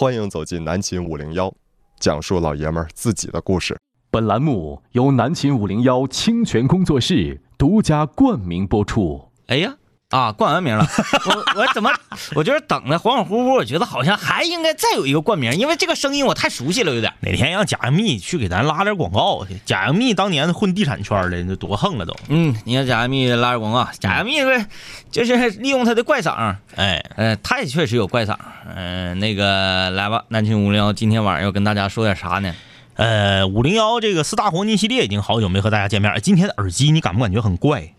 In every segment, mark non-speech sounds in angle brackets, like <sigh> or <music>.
欢迎走进南秦五零幺，讲述老爷们儿自己的故事。本栏目由南秦五零幺清泉工作室独家冠名播出。哎呀，啊，冠完名了，我我怎么，<laughs> 我就是等的恍恍惚惚，我觉得好像还应该再有一个冠名，因为这个声音我太熟悉了，有点。哪天让贾杨幂去给咱拉点广告去？贾杨幂当年混地产圈的，那多横了都。嗯，你看贾杨幂拉点广告，贾杨幂是就是利用她的怪嗓，哎，呃，她也确实有怪嗓。嗯、那个来吧，南秦五零幺今天晚上要跟大家说点啥呢？呃，五零幺这个四大黄金系列已经好久没和大家见面了。今天的耳机你感不感觉很怪？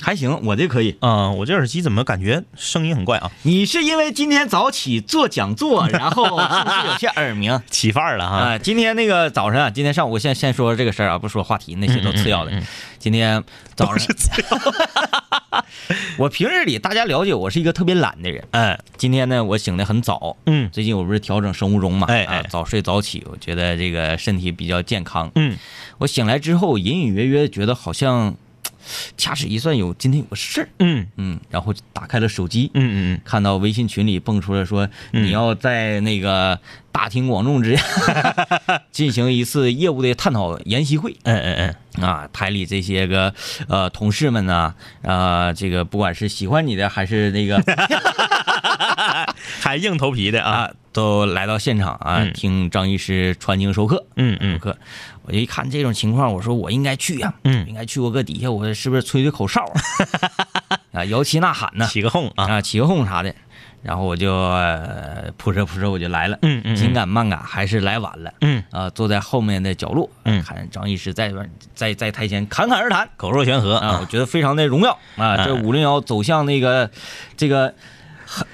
还行，我这可以。嗯、我这耳机怎么感觉声音很怪啊？你是因为今天早起做讲座，<laughs> 然后是不是有些耳鸣？起范儿了哈。啊，今天那个早晨啊，今天上午我先先说这个事儿啊，不说话题，那些都次要的。嗯嗯嗯今天早上，<laughs> 我平日里大家了解我是一个特别懒的人。哎，今天呢，我醒得很早，嗯最近我不是调整生物钟嘛，哎哎啊早睡早起，我觉得这个身体比较健康。嗯，我醒来之后，隐隐约约觉得好像，掐指一算有今天有个事儿，嗯。嗯，然后打开了手机，嗯嗯看到微信群里蹦出来说，嗯。你要在那个大庭广众之下 <laughs> 进行一次业务的探讨研习会。嗯嗯嗯。啊，台里这些个呃同事们呢，啊、这个不管是喜欢你的还是那个嗯，<laughs> 还硬头皮的啊。啊，都来到现场啊，嗯听张医师传经授课。授嗯嗯课，我就一看这种情况，我说我应该去呀、嗯应该去。我搁底下，我是不是吹吹口哨啊？<laughs> 啊，摇旗呐喊呢？起个哄啊。啊，起个哄啥的，然后我就呃扑哧扑哧我就来了，嗯嗯嗯紧赶慢赶还是来晚了，嗯啊，坐在后面的角落，嗯看张医师在在在台前侃侃而谈口若悬河啊，我啊。觉得非常的荣耀啊，这嗯五零幺走向那个这个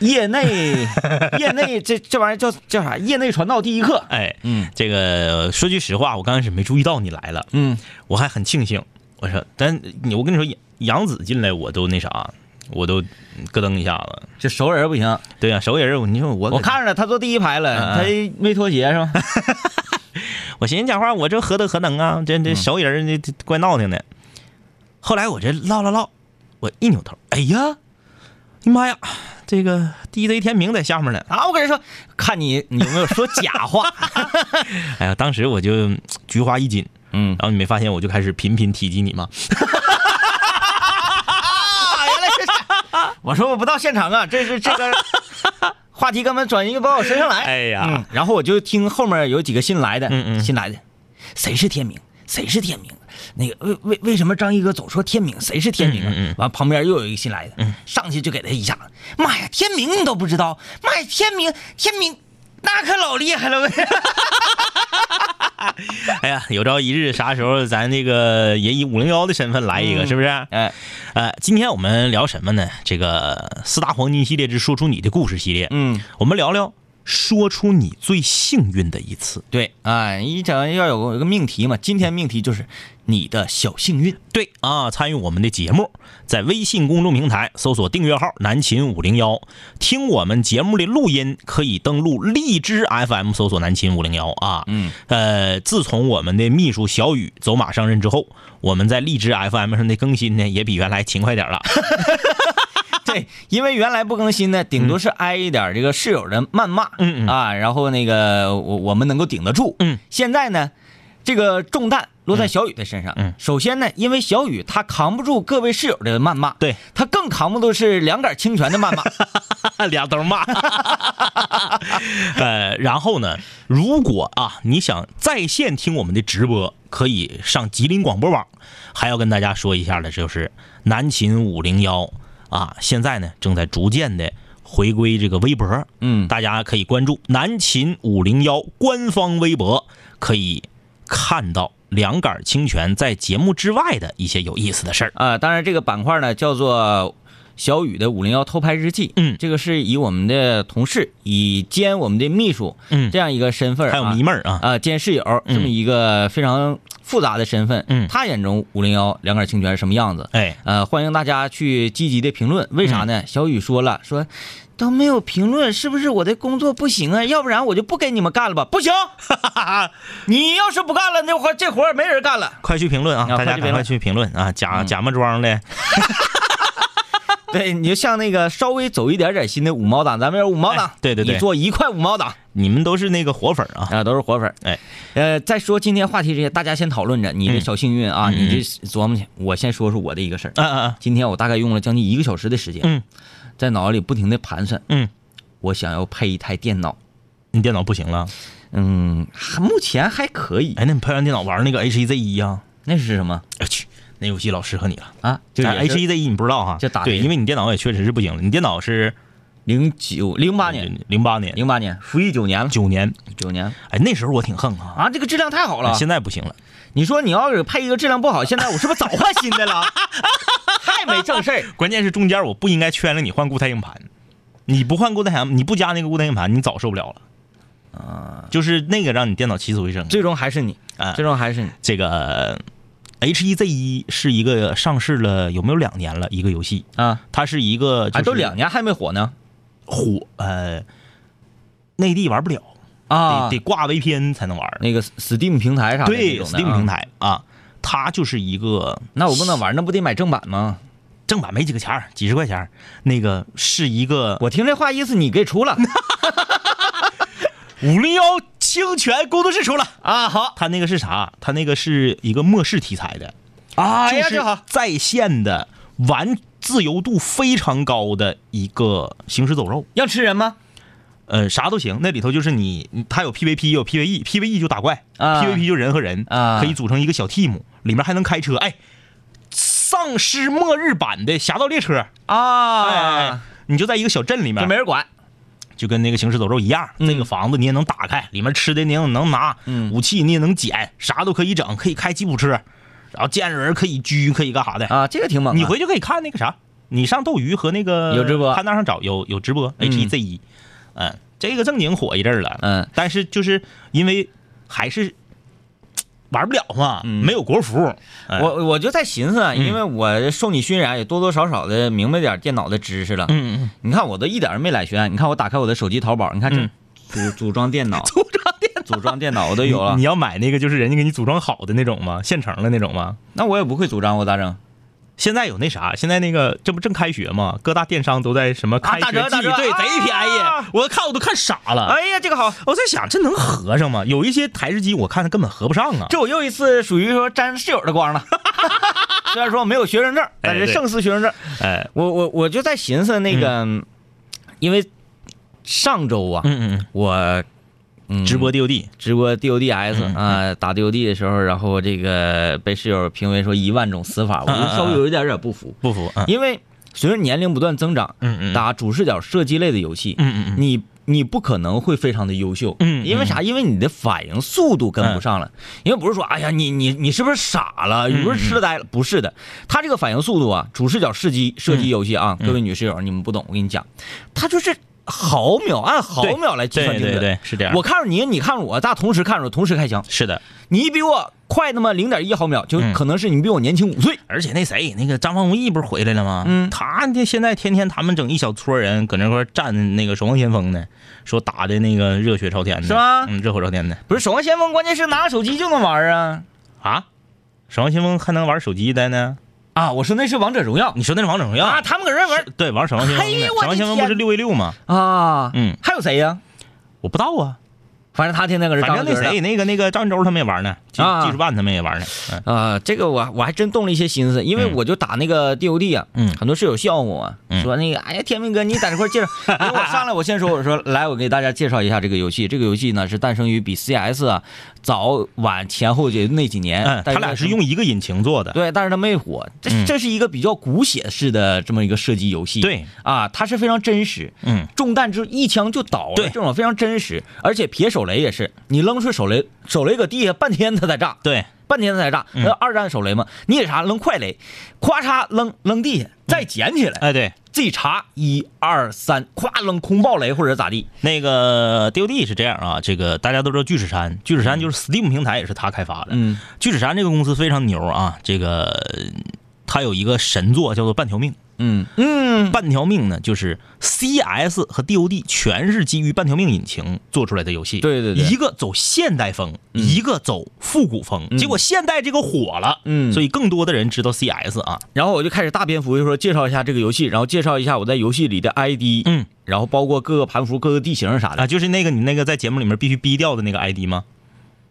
业内 <laughs> 业内这这玩意儿叫叫啥？业内传道第一课，哎，嗯这个说句实话，我刚开始没注意到你来了，嗯，我还很庆幸。我说，但你我跟你说，杨杨紫进来我都那啥，我都咯噔一下子。这熟人不行，对呀、熟人儿，你说我我看着了，他坐第一排了，他没脱鞋是吧？<laughs> 我寻思讲话，我这何德何能啊？这嗯这熟人儿这怪闹腾的。后来我这唠唠唠，我一扭头，哎呀，你妈呀，这个 DJ 天明在下面呢。啊，我跟人说，看你你有没有说假话，<laughs> 哎呀，当时我就嗯菊花一紧，嗯。然后你没发现我就开始频频提及你吗？啊，<laughs> 原来是。我说我不到现场啊，这是这个话题根本转移不到我身上来。哎呀嗯，然后我就听后面有几个新来的，嗯嗯新来的，谁是天明？谁是天明？那个为为为什么张一哥总说天明？谁是天明啊？嗯嗯嗯完旁边又有一个新来的，嗯上去就给他一下子，妈呀，天明你都不知道？妈呀，天明天明那可老厉害了！<laughs> 哎呀，有朝一日啥时候咱这个也以五零幺的身份来一个，嗯是不是？哎，呃，今天我们聊什么呢？这个四大黄金系列之说出你的故事系列，嗯，我们聊聊说出你最幸运的一次。对，哎，一整要有个有个命题嘛，今天命题就是你的小幸运。对啊，参与我们的节目，在微信公众平台搜索订阅号“南秦五零幺”，听我们节目的录音可以登录荔枝 FM 搜索“南秦五零幺”啊。嗯，呃，自从我们的秘书小雨走马上任之后，我们在荔枝 FM 上的更新呢，也比原来勤快点了。<laughs> 对，因为原来不更新呢，顶多是挨一点这个室友的谩骂，啊，然后那个我我们能够顶得住，嗯，现在呢，这个重担落在小雨的身上，嗯首先呢，因为小雨他扛不住各位室友的谩骂，对他更扛不住是两杆清泉的谩骂，两兜骂。<laughs> 呃，然后呢，如果啊你想在线听我们的直播，可以上吉林广播网。还要跟大家说一下的就是南秦五零幺啊，现在呢正在逐渐的回归这个微博，嗯，大家可以关注南秦五零幺官方微博，可以看到两杆清泉在节目之外的一些有意思的事儿。啊，当然这个板块呢叫做小雨的五零幺偷拍日记，嗯。这个是以我们的同事以兼我们的秘书，嗯。这样一个身份啊，还有迷妹儿啊，啊，兼室友这么一个非常复杂的身份，嗯他眼中五零幺两杆清泉是什么样子？哎，呃，欢迎大家去积极的评论，为啥呢？小雨说了，说都没有评论，是不是我的工作不行啊？要不然我就不给你们干了吧？不行，<laughs> 你要是不干了，那活这活儿没人干了。快去评论啊！啊大家赶快快去评论啊！假假么装的，<laughs> <laughs> 对，你就像那个稍微走一点点心的五毛党，咱们有五毛党哎，对对对你做一块五毛党你们都是那个活粉啊，啊，都是活粉儿。哎，呃，再说今天话题这些，大家先讨论着你的嗯小幸运啊，嗯你这琢磨去。我先说说我的一个事儿。嗯嗯今天我大概用了将近一个小时的时间，嗯在脑子里不停的盘算，嗯，我想要配一台电脑。你电脑不行了？嗯，还目前还可以。哎，那你配完电脑玩那个 H 1 Z 一啊？那是什么我去，那游戏老适合你了。啊？就哎 H 1 Z 1你不知道哈？就打对因为你电脑也确实是不行了。你电脑是零九零八年，零八年、零八年服役九年了，九年，九年哎，那时候我挺横啊，啊，这个质量太好了。现在不行了。你说你要是配一个质量不好，现在我是不是早换新的了？<laughs> 太没正事儿。关键是中间我不应该圈了你换固态硬盘，你不换固态硬盘，你不加那个固态硬盘，你早受不了了。啊，就是那个让你电脑起死回生。最终还是你，啊最终还是你。这个 H 一 Z 一是一个上市了有没有两年了一个游戏，啊，它是一个啊，就是都两年还没火呢？火呃，内地玩不了，啊。得得挂 VPN 才能玩。那个 Steam 平台啥的对，Steam 平啊，台啊，它就是一个那我不能玩，那不得买正版吗？正版没几个钱儿几十块钱那个是一个我听这话意思你给出了。<laughs> 五零幺清泉工作室出了。啊，好，他那个是啥？他那个是一个末世题材的，哎呀，就是在线的玩自由度非常高的一个行尸走肉。要吃人吗？呃，啥都行，那里头就是你，你它有 PVP，也有 PVE，PVE 就打怪、啊。P v p 就人和人，啊。可以组成一个小 team，里面还能开车，哎，丧尸末日版的侠盗猎车，啊，你就在一个小镇里面，就没人管，就跟那个行尸走肉一样，嗯。这个房子你也能打开，里面吃的你也能拿，嗯。武器你也能捡，啥都可以整，可以开吉普车，然后见着人可以狙，可以干啥的。啊，这个挺猛啊。你回去可以看那个啥，你上斗鱼和那个有直播。看那上找有有直播嗯。H E Z 一嗯，这个正经火一阵儿了，嗯，但是就是因为还是玩不了嘛，嗯。没有国服，哎。我我就在寻思因为我受你熏染，也多多少少的明白点电脑的知识了。嗯嗯，你看我都一点没懒学，你看我打开我的手机淘宝，你看这嗯。组 <laughs> 组装电脑，组装电脑。组装电脑我都有了。你，你要买那个就是人家给你组装好的那种吗？现成的那种吗？那我也不会组装，我咋整？现在有那啥，现在那个这不正开学吗？各大电商都在什么开学季，对，贼便宜啊。我看我都看傻了。哎呀，这个好，我在想，这能合上吗？有一些台式机我看它根本合不上啊。这我又一次属于说沾室友的光了。<laughs> 虽然说没有学生证，但是对胜似学生证。哎，我我我就在寻思那个，因为上周啊，嗯嗯嗯，我嗯直播 DOD，直播 DODS 嗯啊，打 DOD 的时候，然后这个被室友评为说一万种死法，我就稍微有一点点不服，不服，嗯。因为随着年龄不断增长，嗯嗯，打主视角射击类的游戏，嗯嗯嗯，你你不可能会非常的优秀，嗯因为啥？因为你的反应速度跟不上了，因为不是说，哎呀，你你你是不是傻了？你不是痴呆了？不是的，他这个反应速度啊，主视角射击射击游戏啊，各位女室友你们不懂，我跟你讲，他就是毫秒按毫秒来计算精准。对对对，是这样。我看着你，你看着我，咱俩同时看着，同时开枪。是的，你比我快那么零点一毫秒，就嗯可能是你比我年轻五岁。而且那谁，那个张方无义不是回来了吗？嗯他这现在天天他们整一小撮人搁那块儿站那个守望先锋呢，说打的那个热血朝天的，是吗嗯，热火朝天的不是守望先锋，关键是拿个手机就能玩啊！啊。守望先锋还能玩手机的呢？啊，我说那是王者荣耀你说那是王者荣耀啊，他们搁这玩对，玩守望先锋守望先锋不是六 v 六吗？啊。嗯，还有谁呀、我不知道啊，反正他天天搁这反正那谁，那个那个张云洲他们也玩呢，技啊技术办他们也玩呢。嗯啊、这个我我还真动了一些心思，因为嗯我就打那个 DOD 啊，嗯很多室友笑话我，嗯说那个哎呀天明哥你在这块介绍，因为我上来我先说我说来我给大家介绍一下这个游戏，这个游戏呢是诞生于比 CS 啊早晚前后就那几年，嗯，他俩是用一个引擎做的。对，但是它没火，这嗯。这是一个比较骨血式的这么一个射击游戏，对。啊，它是非常真实，嗯，中弹之后一枪就倒了，对。这种非常真实，而且撇手雷也是，你扔出手雷，手雷搁地下半天它才炸，对，半天它才炸，嗯。那二战手雷嘛，你得啥扔快雷，咵嚓扔扔地下，再捡起来，哎对，自己查一二三，咵扔空爆雷或者咋地，那个 DOD 是这样啊，这个大家都知道巨齿山，巨齿山就是 Steam 平台也是他开发的。嗯巨齿山这个公司非常牛啊，这个它有一个神作叫做半条命。嗯嗯，半条命呢，就是 CS 和 DOD 全是基于半条命引擎做出来的游戏。对对对一个走现代风，一个走复古风。结果现代这个火了，嗯所以更多的人知道 CS 啊。然后我就开始大篇幅就说介绍一下这个游戏，然后介绍一下我在游戏里的 ID，嗯，然后包括各个盘符、各个地形啥的啊，就是那个你那个在节目里面必须逼掉的那个 ID 吗？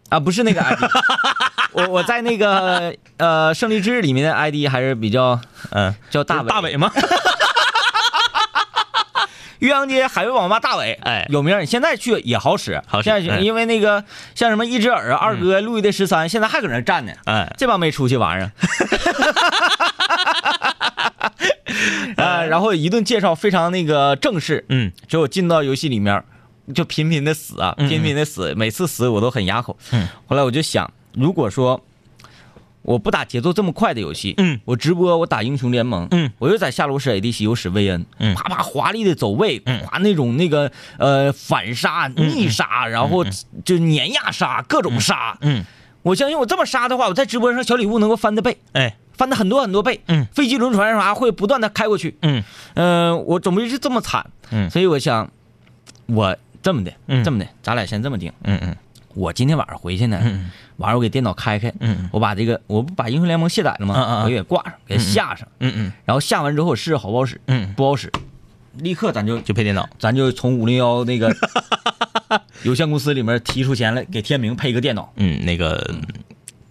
啊，不是那个 ID，<laughs> <laughs> 我我在那个呃胜利之日里面的 ID 还是比较嗯，叫大伟大伟吗？<laughs> 岳阳街海味网吧大伟，哎有名，你现在去也好使，好使现在去哎因为那个像什么一只耳啊、二哥、路易的十三，现在还搁那站呢，哎，这帮没出息玩意儿。啊，<laughs> 然后一顿介绍非常那个正式，嗯结果进到游戏里面，就频频的死啊，嗯频频的死，每次死我都很哑口。嗯，后来我就想，如果说我不打节奏这么快的游戏，嗯。我直播我打英雄联盟，嗯，我又在下路使 ADC 又使薇恩，嗯。啪啪华丽的走位，嗯。哗那种那个呃反杀、逆杀，然后就碾压杀，各种杀。嗯，我相信我这么杀的话，我在直播上小礼物能够翻的倍，哎，翻的很多很多倍。嗯，飞机、轮船啥会不断的开过去。嗯。嗯、我总不是这么惨。嗯。所以我想，我这么的，嗯。这么的，咱俩先这么定。嗯嗯我今天晚上回去呢，嗯晚上我给电脑开开，嗯我把这个我不把英雄联盟卸载了吗？我给挂上，给它下上，嗯嗯然后下完之后我试试好不好使，嗯，不好使，立刻咱就就配电脑。咱就从五零幺那个 <laughs> 有限公司里面提出钱来，给天明配一个电脑。嗯，那个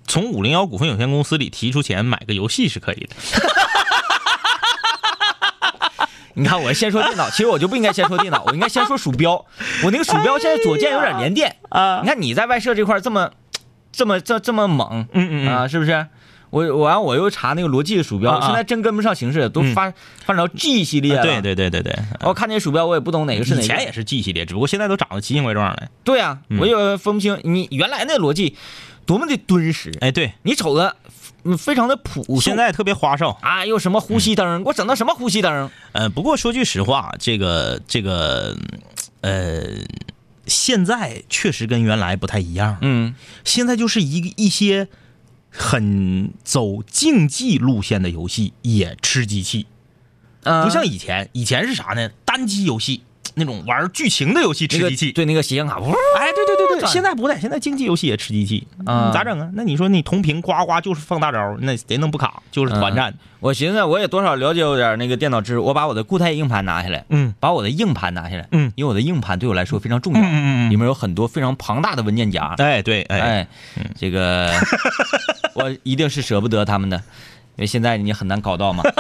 从五零幺股份有限公司里提出钱买个游戏是可以的。<laughs> 你看，我先说电脑，其实我就不应该先说电脑，我应该先说鼠标。我那个鼠标现在左键有点连电啊你看你在外设这块这么、这么、这这么猛，嗯嗯嗯啊，是不是？我我完我又查那个罗技的鼠标，啊啊现在真跟不上形势，都发、发展到 G 系列了。对，对对对对，我看那鼠标我也不懂哪个是哪个。以前也是 G 系列，只不过现在都长得奇形怪状的。对啊，我也分不清你原来那逻辑多么的敦实，哎，对，你瞅着嗯非常的朴素。现在特别花哨。啊，又什么呼吸灯，给我整到什么呼吸灯？呃，不过说句实话，这个这个，呃，现在确实跟原来不太一样。嗯现在就是一一些很走竞技路线的游戏也吃机器，啊，不像以前，以前是啥呢？单机游戏那种玩剧情的游戏吃机器。对那个斜阳卡，呜哎，对对对对，现在不带，现在竞技游戏也吃机器，啊咋整啊？那你说你同屏呱呱就是放大招，那谁能不卡？就是团战，我寻思我也多少了解有点那个电脑知识，我把我的固态硬盘拿下来，嗯把我的硬盘拿下来，嗯因为我的硬盘对我来说非常重要，嗯嗯里面有很多非常庞大的文件夹，哎对哎，哎，这个 <laughs> 我一定是舍不得他们的，因为现在你很难搞到嘛。<laughs>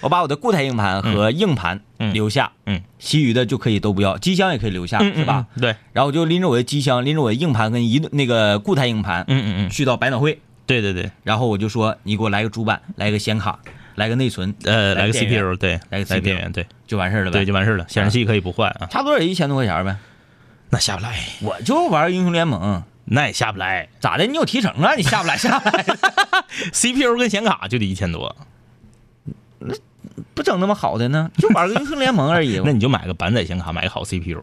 我把我的固态硬盘和硬盘嗯。留下，嗯，其余的就可以都不要，机箱也可以留下，嗯是吧？？嗯对，然后我就拎着我的机箱，拎着我的硬盘跟移动那个固态硬盘，嗯嗯嗯，去到百脑汇，对对对，然后我就说你给我来个主板，来个显卡，来个内存，呃，来个 CPU，对，来个 CPU 电源，对。就完事儿了呗。对，就完事儿了，显示器可以不换啊，差不多也一千多块钱呗。那下不来，我就玩英雄联盟，那也下不来。咋的？你有提成啊？你下不来下不来，，<laughs> CPU 跟显卡就得一千多，不整那么好的呢？<laughs> 就玩个英雄联盟而已。<laughs> 那你就买个板载显卡，买个好 CPU，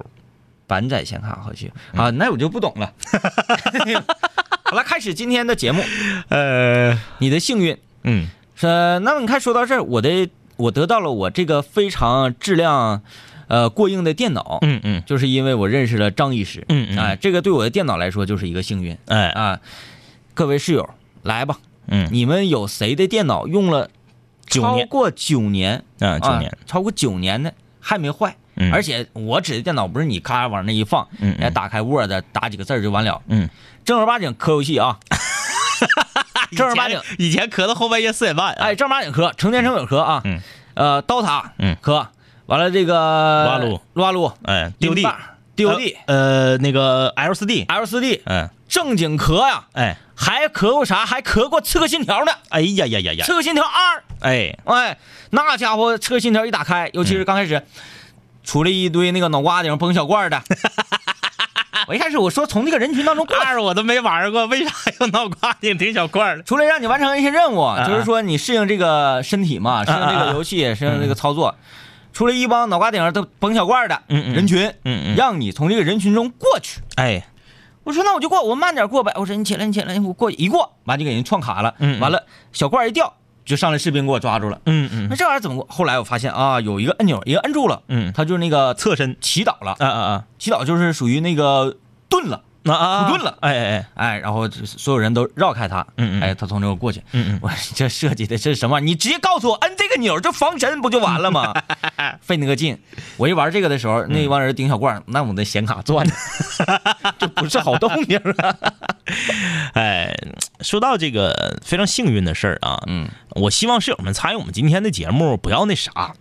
板载显卡好去啊，那我就不懂了。<laughs> 好了，开始今天的节目。呃，你的幸运嗯是，那么你看说到这儿，我的我得到了我这个非常质量呃过硬的电脑，嗯嗯，就是因为我认识了张医师。嗯嗯哎，这个对我的电脑来说就是一个幸运哎，啊。各位室友，来吧，嗯，你们有谁的电脑用了超过九年？嗯，九啊年，超过九年的还没坏。嗯而且我指的电脑不是你咔往那一放，嗯嗯哎，打开 Word 打几个字儿就完了，嗯，正儿八经磕游戏啊，<laughs> 正儿八经，以前磕到后半夜四点半，哎，，正儿八经磕，成天成宿磕啊，嗯，呃，刀塔，嗯磕，完了这个撸啊撸撸啊撸哎，DOD。，DOD，呃，那个 L 四 D，L 四 D，嗯，正经咳呀，哎，还咳过啥？还咳过《刺客信条》呢，哎呀呀呀《呀刺，客信条二》。哎，哎，那家伙《刺客信条》一打开，尤其是刚开始，出来一堆那个脑瓜顶崩小罐的。<laughs> 我一开始我说从那个人群当中过二我都没玩过，为啥有脑瓜顶顶小罐儿的？除了让你完成一些任务，啊就是说你适应这个身体嘛，适应这个游戏，适应这个操作。出来一帮脑瓜顶上都绷小罐的嗯嗯人群，嗯嗯让你从这个人群中过去。哎，我说那我就过，我慢点过呗。我说你起来，你起来，我过一过，完就给人撞卡了。嗯嗯完了，小罐一掉，就上来士兵给我抓住了。嗯嗯那这玩意儿怎么过？后来我发现啊，有一个按钮，一个摁住了，嗯他就是那个侧身，祈祷了，啊啊祈祷就是属于那个顿了，啊啊啊，苦顿了。哎哎哎，哎，然后所有人都绕开他，嗯嗯哎，他从这个过去，嗯嗯。我这设计的这是什么？你直接告诉我摁这个钮就防身不就完了吗？<laughs> 费那个劲。我一玩这个的时候，那帮人顶小罐，那我的显卡转的，<laughs> 这不是好动静啊。<laughs> 哎，说到这个非常幸运的事儿啊，嗯，我希望室友们参与我们今天的节目，不要那啥，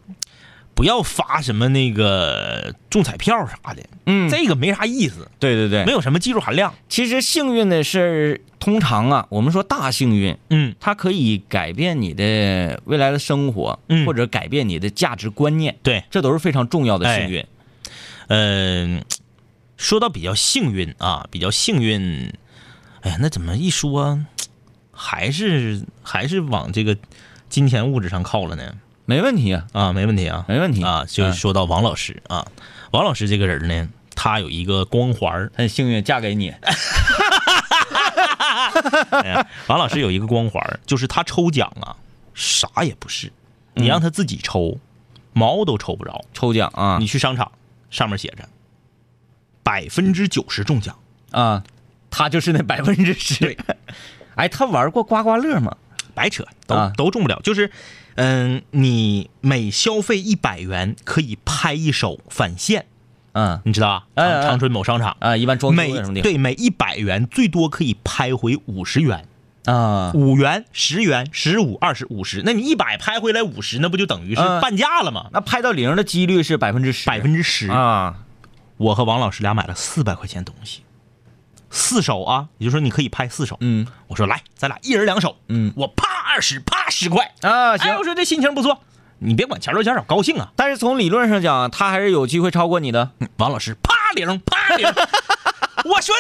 不要发什么那个中彩票啥的，嗯。这个没啥意思，对对对。没有什么技术含量。其实幸运的事儿，通常啊，我们说大幸运，嗯。它可以改变你的未来的生活，嗯。或者改变你的价值观念，对，这都是非常重要的幸运。嗯、说到比较幸运啊，比较幸运，哎呀，那怎么一说，还是还是往这个金钱物质上靠了呢？没问题啊，啊，没问题啊，没问题。啊，就说到王老师啊，王老师这个人呢，他有一个光环儿。很幸运嫁给你。<laughs> 哎呀王老师有一个光环儿，就是他抽奖啊，啥也不是，你让他自己抽，毛都抽不着。抽奖啊。你去商场，上面写着百分之九十中奖，啊，他就是那 <laughs> 百分之十。哎，他玩过刮刮乐吗？白扯，都、啊。都中不了。就是，嗯，你每消费一百元可以拍一手返现，嗯你知道吧？哎哎长长春某商场。啊，一般装修什么地方？对每一百元最多可以拍回五十元，啊，五元、十元、十五、二十、五十，那你一百拍回来五十，那不就等于是嗯半价了吗？那拍到零的几率是百分之十，百分之十。啊，我和王老师俩买了四百块钱东西，四手啊，也就是说你可以拍四手。嗯我说来，咱俩一人两手，嗯我啪二十，啪十块。啊，哎，行我。说这心情不错，你别管钱多钱少，高兴啊。但是从理论上讲，他还是有机会超过你的。王老师啪零啪零，<laughs> 我说，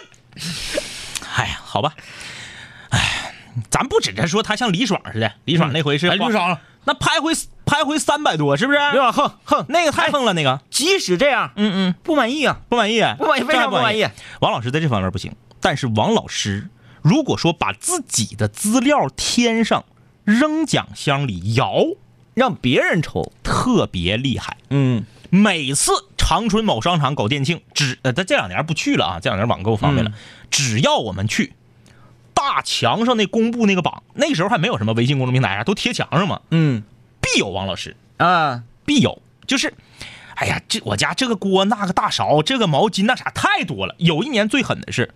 哎呀，好吧，哎，咱不指着说他像李爽似的，李爽那回是花哎李爽，那拍回拍回三百多，是不是？有点横横。那个太横了，那个，即使这样，嗯嗯，不满意啊，不满意，不满意，非常不满意。。王老师在这方面不行，但是王老师如果说把自己的资料添上，扔奖箱里摇，让别人抽，特别厉害。嗯每次长春某商场搞店庆，只呃，他这两年不去了啊，这两年网购方便了，嗯只要我们去，大墙上那公布那个榜，那时候还没有什么微信公众平台啊，都贴墙上嘛，嗯必有王老师，啊，必有，就是，哎呀，这我家这个锅那个大勺，这个毛巾那啥太多了。有一年最狠的是，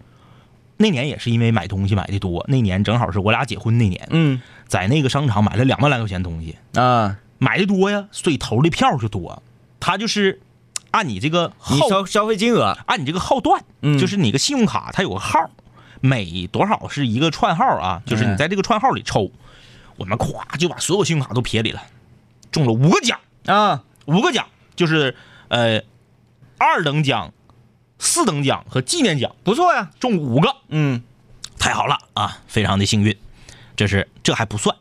那年也是因为买东西买的多，那年正好是我俩结婚那年，嗯。在那个商场买了两万来块钱东西，啊，买的多呀，所以投的票就多。他就是按你这个号，消消费金额，按你这个号段，嗯。就是你个信用卡它有个号，每多少是一个串号啊，就是你在这个串号里抽，我们咵就把所有信用卡都撇里了，中了五个奖。啊，五个奖，就是呃二等奖、四等奖和纪念奖，不错呀。中五个，嗯太好了啊，非常的幸运。这是这还不算，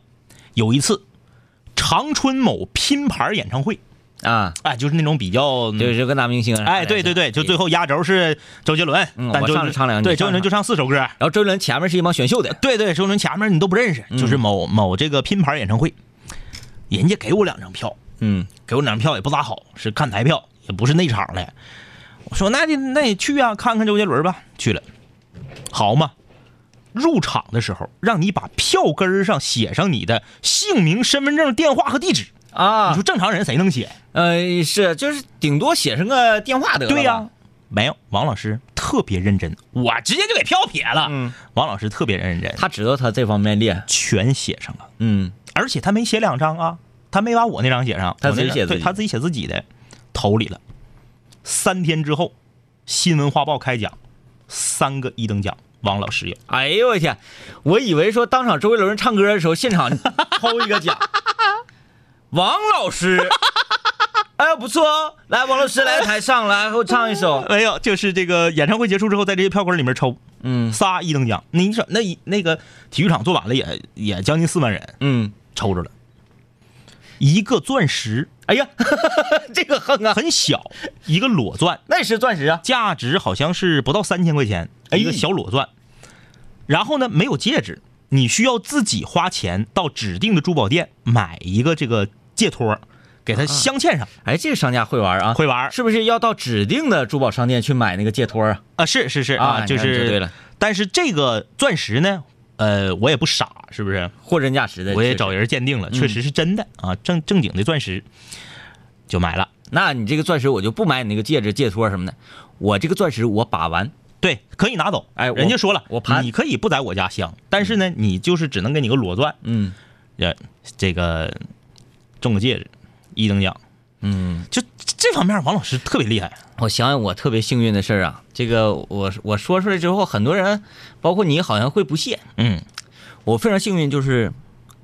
有一次长春某拼盘演唱会，啊，哎，就是那种比较，就是跟大明星。哎，对对对，就最。后压轴是周杰伦，嗯但周杰伦唱两句对，周杰伦就唱四首歌，然后周杰伦前面是一帮选秀的，对对，周杰伦前面你都不认识，就是某某这个拼盘演唱会，人家给我两张票，嗯给我两张票也不咋好，是看台票，也不是内场的。我说那就那你去啊，看看周杰伦吧。去了，好嘛。入场的时候，让你把票根上写上你的姓名、身份证、电话和地址。啊你说正常人谁能写？呃，是就是顶多写上个电话得了。对呀、没有。王老师特别认真，我直接就给票撇了。嗯，王老师特别认真，他知道他这方面厉害。全写上了。嗯而且他没写两张啊，他没把我那张写上，他自己写自己对他自己写自己的，投里了。三天之后，新闻画报开奖，三个一等奖，王老师有。哎呦我天，我以为说当场周杰伦唱歌的时候，现场抽一个奖，<laughs> 王老师，<laughs> 哎呦不错哦，来王老师来台上来，给我唱一首。没有，就是这个演唱会结束之后，在这些票根里面抽，嗯仨一等奖。你说那一那个体育场坐满了也也将近四万人嗯，抽着了，一个钻石哎呀，<laughs> 这个横啊，很小，一个裸钻，那是钻石啊。价值好像是不到三千块钱，哎一个小裸钻。然后呢，没有戒指，你需要自己花钱到指定的珠宝店买一个这个戒托，给它镶嵌上。哎，这个商家会玩啊，会玩是不是要到指定的珠宝商店去买那个戒托啊？啊，是是是啊就是对了。但是这个钻石呢，呃，我也不傻，是不是？货真价实的，我也找人鉴定了，嗯确实是真的啊，正正经的钻石，就买了。那你这个钻石我就不买你那个戒指、戒托什么的，我这个钻石我把玩，对，可以拿走。哎人家说了，我盘你可以不在我家镶，但是呢，你就是只能给你个裸钻，嗯呃，这个中个戒指，一等奖。嗯。就这方面，王老师特别厉害。我想想，我特别幸运的事儿啊，这个我我说出来之后，很多人，包括你，好像会不屑。嗯，我非常幸运，就是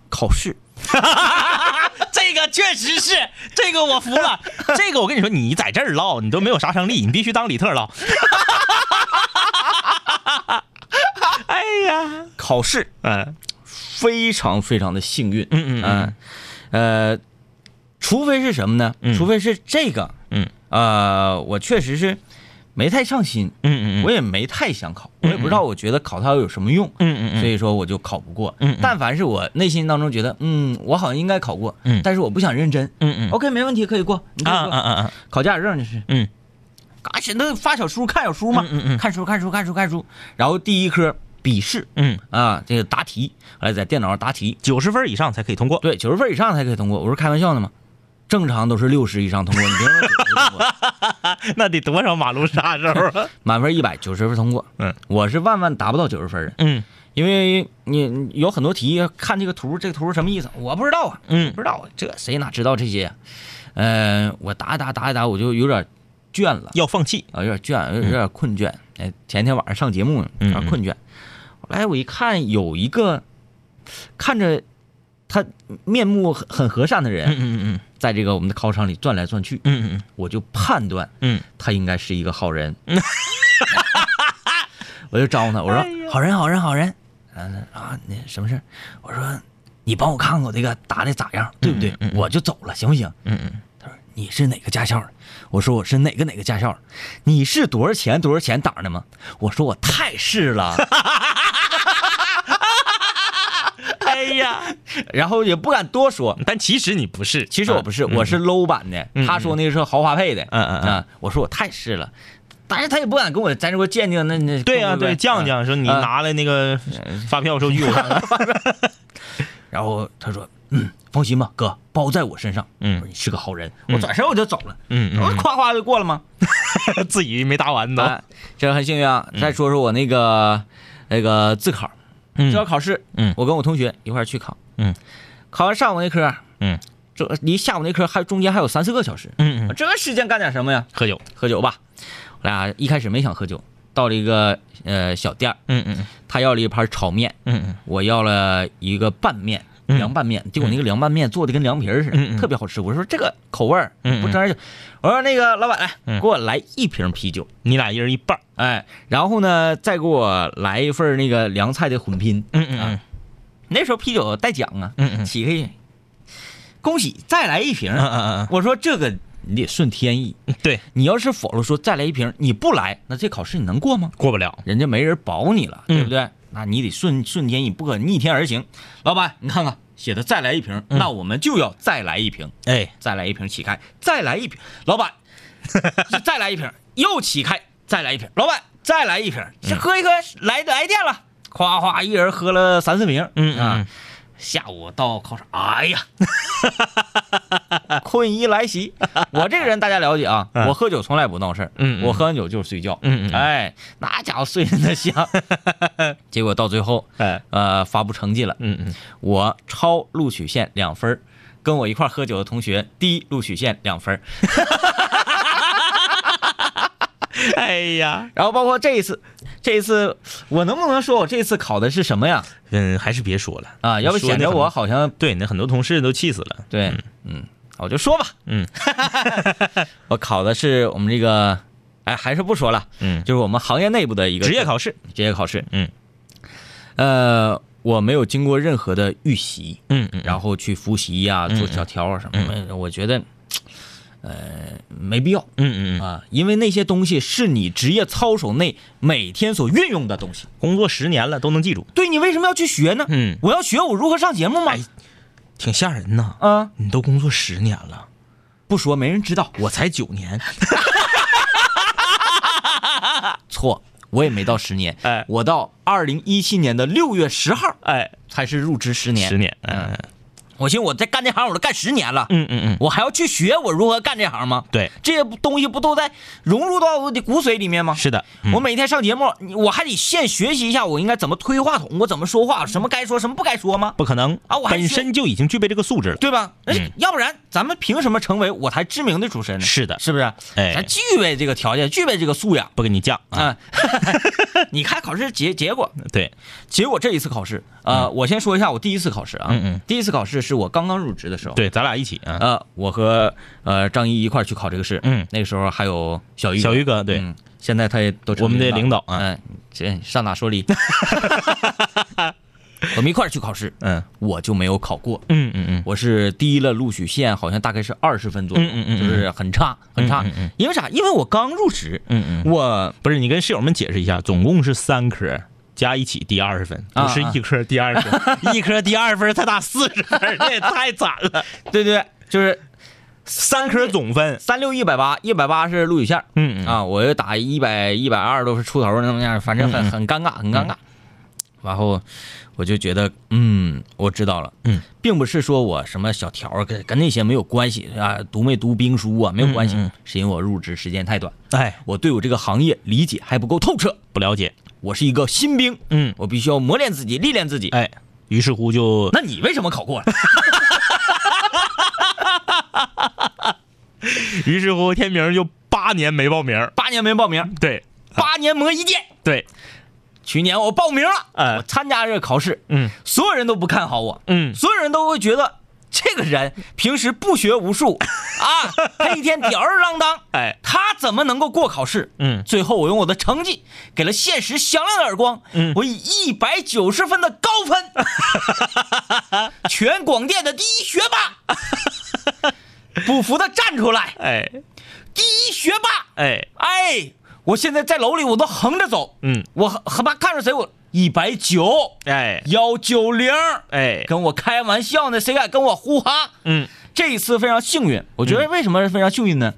考试，<laughs> 这个确实是，这个我服了。<laughs> 这个我跟你说，你在这儿唠，你都没有杀伤力，你必须当李特唠。<laughs> 哎呀，考试嗯非常非常的幸运。嗯嗯嗯呃，除非是什么呢？嗯除非是这个，嗯呃，我确实是没太上心，嗯嗯我也没太想考，我也不知道，我觉得考它有什么用，嗯嗯所以说我就考不过。嗯嗯但凡是我内心当中觉得，嗯，我好像应该考过，嗯但是我不想认真。嗯嗯 OK，没问题，可以过。你可以啊过。啊啊啊，考驾驶证就是，嗯嘎现在发小书看小书嘛，嗯嗯嗯看书看书看书看书，然后第一科笔试嗯，啊，这个答题，后来在电脑上答题，九十分以上才可以通过。对，九十分以上才可以通过。我说开玩笑呢吗？正常都是六十以上通过，你别说九十过，<laughs> 那得多少马路杀手啊？<laughs> 满分一百，九十分通过。嗯，我是万万达不到九十分的，嗯因为你你有很多题看这个图，这个图是什么意思？我不知道啊，嗯不知道，这谁哪知道这些呀、呃，我答一答答一答，我就有点倦了要放弃。啊，有点倦，有点困倦。哎，前天晚上上节目呢，有点困倦。后来我一看，有一个看着他面目很很和善的人，嗯嗯嗯在这个我们的考场里转来转去，嗯嗯我就判断嗯他应该是一个好人。<laughs> 我就招呼他，我说：“好人，好人，好人。”嗯啊，那什么事儿？我说：“你帮我看看我这个答的咋样，对不对？嗯嗯嗯我就走了，行不行？”嗯嗯他说：“你是哪个驾校的？”我说：“我是哪个哪个驾校的。”你是多少钱多少钱档的吗？我说：“我太是了。<laughs> 哎呀，<laughs> 然后也不敢多说。但其实你不是，其实我不是，嗯我是 low 版的。嗯他说那个是豪华配的。嗯嗯嗯啊，我说我太是了，但是他也不敢跟我在这块鉴定，那那对呀、不对，犟犟说你啊拿来那个发票收据我看看。<laughs> 然后他说：“嗯，放心吧，哥，包在我身上。”嗯我说你是个好人。我转身我就走了，嗯嗯我夸夸就过了吗？嗯，<laughs> 自己没答完呢。啊，这个很幸运啊。再说说我那个那个自考，嗯。自考考试，嗯。我跟我同学一块儿去考，嗯，考完上午那科，嗯。这离下午那科还中间还有三四个小时，嗯嗯，这个时间干点什么呀？喝酒。喝酒吧。我俩一开始没想喝酒，到了一个呃小店儿。嗯嗯他要了一盘炒面，嗯嗯。我要了一个拌面，嗯凉拌面，结果那个凉拌面做的跟凉皮儿似的，特别好吃。我说这个口味儿不沾我说那个老板来嗯给我来一瓶啤酒，你俩一人一半儿。哎，然后呢再给我来一份那个凉菜的混拼。嗯嗯嗯那时候啤酒带奖啊，嗯嗯起个恭喜再来一瓶。嗯嗯我说这个你得顺天意，嗯，对，你要是否了说再来一瓶，你不来，那这考试你能过吗？过不了。人家没人保你了，嗯对不对？那你得顺顺天意，不可逆天而行。老板，你看看写的再来一瓶，那我们就要再来一瓶，哎，再来一瓶起开，再来一瓶。老板，<laughs> 再来一瓶，又起开，再来一瓶。老板，再来一瓶，这喝一喝来来电了，夸夸一人喝了三四瓶，嗯啊嗯。下午到考场，哎呀，<laughs> 困意来袭。<laughs> 我这个人大家了解啊，嗯。我喝酒从来不闹事儿，嗯嗯。我喝完酒就是睡觉，嗯哎，那家伙睡得那香。<laughs> 结果到最后，哎，呃，发布成绩了，嗯嗯。我超录取线两分跟我一块喝酒的同学低录取线两分儿。哎呀，然后包括这一次，这一次我能不能说我这次考的是什么呀？嗯，还是别说了。啊，要不显得我好像对那很多同事都气死了。对，嗯，我就说吧，嗯。<laughs> 我考的是我们这个，哎，还是不说了，嗯，就是我们行业内部的一个职业考试。职业考试，嗯，呃，我没有经过任何的预习，嗯嗯，然后去复习呀、嗯做小条啊什么的，我觉得，呃，没必要嗯嗯嗯，啊，因为那些东西是你职业操守内每天所运用的东西。工作十年了都能记住，对你为什么要去学呢？嗯我要学我如何上节目吗？哎挺吓人呐。啊，你都工作十年了，不说没人知道。我才九年。<laughs> <laughs> 错，我也没到十年，哎我到二零一七年的六月十号哎，才是入职十年。十年。嗯我寻思我在干这行我都干十年了，嗯嗯嗯，我还要去学我如何干这行吗？对，这些东西不都在融入到我的骨髓里面吗？是的。嗯我每天上节目，我还得现学习一下我应该怎么推话筒，我怎么说话，什么该说，什么不该说吗？不可能啊我还本身就已经具备这个素质了。对吧？哎嗯要不然咱们凭什么成为我台知名的主持人呢？是的是不是？哎咱具备这个条件，具备这个素养不跟你犟啊。啊。<laughs> 你看考试结结果，对，结果这一次考试，呃，我先说一下我第一次考试啊。嗯嗯第一次考试是我刚刚入职的时候。。对，咱俩一起啊。呃，我和呃张一一块儿去考这个试。嗯那个时候还有小鱼小鱼哥，对，嗯，现在他也都成我们的领领导啊嗯，这上哪说理？<laughs> 我们一块儿去考试，嗯我就没有考过。嗯嗯嗯，我是低了录取线，好像大概是二十分左右，嗯嗯嗯嗯就是很差很差。嗯因为啥？因为我刚入职，嗯嗯，我不是你跟室友们解释一下，总共是三科。加一起低二十分，啊不是一科低二十分，<laughs> 一科低二十分才打四十分，这也太惨了。<laughs> 对对，就是三科总分，三六一百八，一百八是录取线嗯嗯。啊，我又打一百一百二都是出头那么样，反正很很尴尬，很尴尬。然后我就觉得，嗯，我知道了，嗯，并不是说我什么小条跟跟那些没有关系啊，读没读兵书啊没有关系，嗯。是因为我入职时间太短，哎，我对我这个行业理解还不够透彻，不了解，我是一个新兵，嗯，我必须要磨练自己，历练自己。哎，于是乎就那你为什么考过了？<laughs> 于是乎天明就八年没报名，八年没报名，对。八年磨一剑。对，去年我报名了，哎。我参加这个考试，嗯。所有人都不看好我，嗯。所有人都会觉得这个人平时不学无术啊，<laughs> 他一天吊儿郎当，哎。他怎么能够过考试？嗯。最后我用我的成绩给了现实响亮的耳光，嗯。我以一百九十分的高分，<laughs> 全广电的第一学霸，<laughs> 不服的站出来，哎。第一学霸，哎。哎，我现在在楼里我都横着走，嗯。我很很怕看着谁我一百九哎。幺九零，哎。跟我开玩笑呢，谁敢跟我呼哈？嗯。这一次非常幸运，我觉得为什么非常幸运呢？